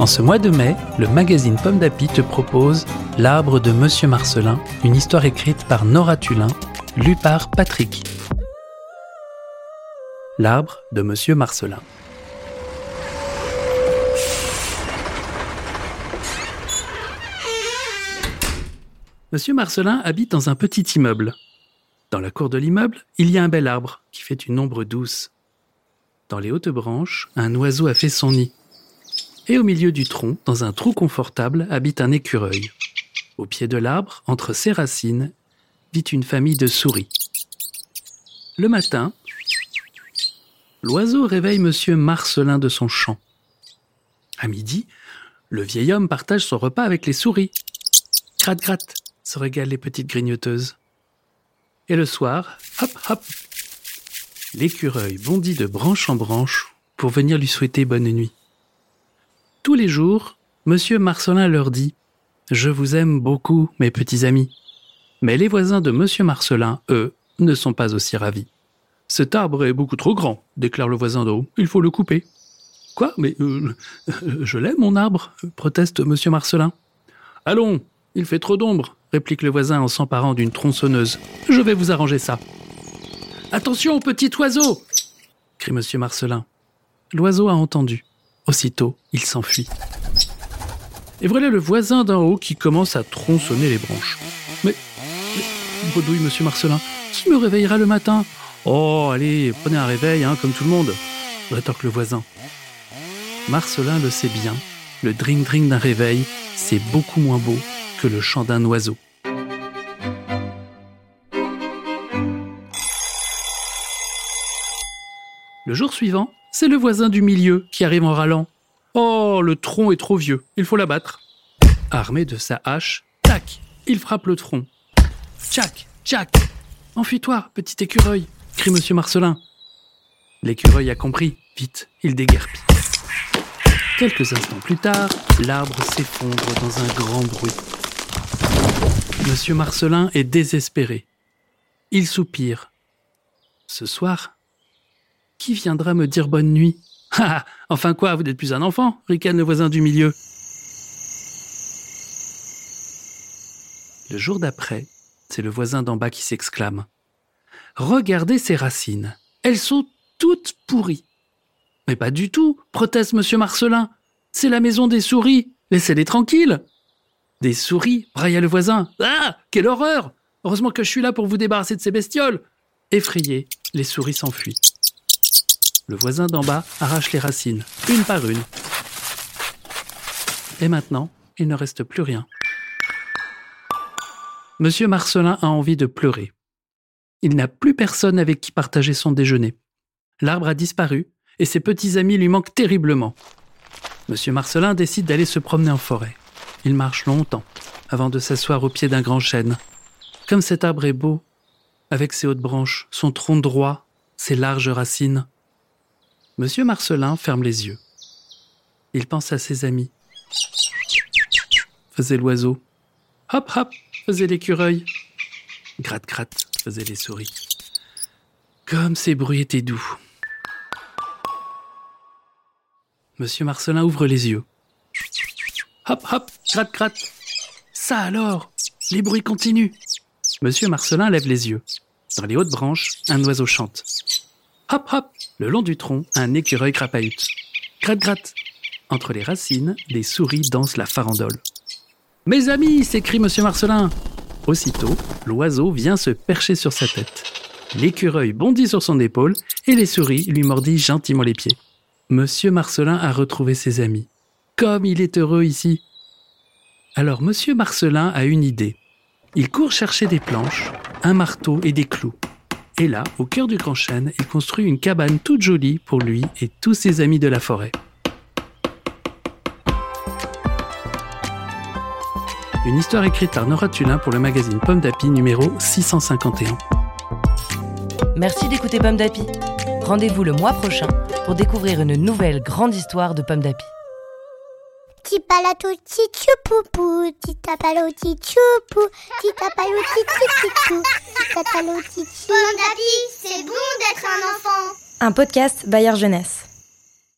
En ce mois de mai, le magazine Pomme d'Api te propose L'arbre de Monsieur Marcelin, une histoire écrite par Nora Tulin, lue par Patrick. L'arbre de Monsieur Marcelin. Monsieur Marcelin habite dans un petit immeuble. Dans la cour de l'immeuble, il y a un bel arbre qui fait une ombre douce. Dans les hautes branches, un oiseau a fait son nid et au milieu du tronc, dans un trou confortable, habite un écureuil. Au pied de l'arbre, entre ses racines, vit une famille de souris. Le matin, l'oiseau réveille monsieur Marcelin de son champ. À midi, le vieil homme partage son repas avec les souris. Gratte, gratte, se régalent les petites grignoteuses. Et le soir, hop, hop, l'écureuil bondit de branche en branche pour venir lui souhaiter bonne nuit. Tous les jours, Monsieur Marcelin leur dit Je vous aime beaucoup, mes petits amis. Mais les voisins de Monsieur Marcelin, eux, ne sont pas aussi ravis. Cet arbre est beaucoup trop grand, déclare le voisin d'en haut. Il faut le couper. Quoi? Mais euh, je l'aime, mon arbre proteste Monsieur Marcelin. Allons, il fait trop d'ombre, réplique le voisin en s'emparant d'une tronçonneuse. Je vais vous arranger ça. Attention, petit oiseau crie Monsieur Marcelin. L'oiseau a entendu. Aussitôt, il s'enfuit. Et voilà le voisin d'en haut qui commence à tronçonner les branches. Mais, mais bredouille Monsieur Marcelin, qui me réveillera le matin? Oh, allez, prenez un réveil, hein, comme tout le monde, rétorque le voisin. Marcelin le sait bien, le dring-dring d'un réveil, c'est beaucoup moins beau que le chant d'un oiseau. Le jour suivant, c'est le voisin du milieu qui arrive en râlant. Oh, le tronc est trop vieux, il faut l'abattre. Armé de sa hache, tac, il frappe le tronc. Tchac, tchac. Enfuis-toi, petit écureuil, crie monsieur Marcelin. L'écureuil a compris, vite, il déguerpit. Quelques instants plus tard, l'arbre s'effondre dans un grand bruit. Monsieur Marcelin est désespéré. Il soupire. Ce soir, qui viendra me dire bonne nuit? Ah Enfin quoi, vous n'êtes plus un enfant ricane le voisin du milieu. Le jour d'après, c'est le voisin d'en bas qui s'exclame. Regardez ces racines. Elles sont toutes pourries. Mais pas du tout, proteste monsieur Marcelin. C'est la maison des souris. Laissez-les tranquilles. Des souris brailla le voisin. Ah Quelle horreur Heureusement que je suis là pour vous débarrasser de ces bestioles. Effrayés, les souris s'enfuient. Le voisin d'en bas arrache les racines, une par une. Et maintenant, il ne reste plus rien. Monsieur Marcelin a envie de pleurer. Il n'a plus personne avec qui partager son déjeuner. L'arbre a disparu et ses petits amis lui manquent terriblement. Monsieur Marcelin décide d'aller se promener en forêt. Il marche longtemps avant de s'asseoir au pied d'un grand chêne. Comme cet arbre est beau, avec ses hautes branches, son tronc droit, ses larges racines, Monsieur Marcelin ferme les yeux. Il pense à ses amis. Faisait l'oiseau. Hop hop, faisait l'écureuil. Gratte gratte, faisaient les souris. Comme ces bruits étaient doux. Monsieur Marcelin ouvre les yeux. Hop hop, gratte gratte. Ça alors, les bruits continuent. Monsieur Marcelin lève les yeux. Dans les hautes branches, un oiseau chante. Hop hop Le long du tronc, un écureuil crapahute. Gratte gratte Entre les racines, les souris dansent la farandole. Mes amis s'écrie monsieur Marcelin. Aussitôt, l'oiseau vient se percher sur sa tête. L'écureuil bondit sur son épaule et les souris lui mordillent gentiment les pieds. Monsieur Marcelin a retrouvé ses amis. Comme il est heureux ici. Alors monsieur Marcelin a une idée. Il court chercher des planches, un marteau et des clous. Et là, au cœur du Grand Chêne, il construit une cabane toute jolie pour lui et tous ses amis de la forêt. Une histoire écrite par Nora Tulin pour le magazine Pomme d'Api numéro 651. Merci d'écouter Pomme d'Api. Rendez-vous le mois prochain pour découvrir une nouvelle grande histoire de Pomme d'Api. Tipalato tichupupu, titapalo tichupu, titapalo tichupu, titapalo tichupu. Pomme d'api, c'est bon d'être un enfant. Un podcast Bayard Jeunesse.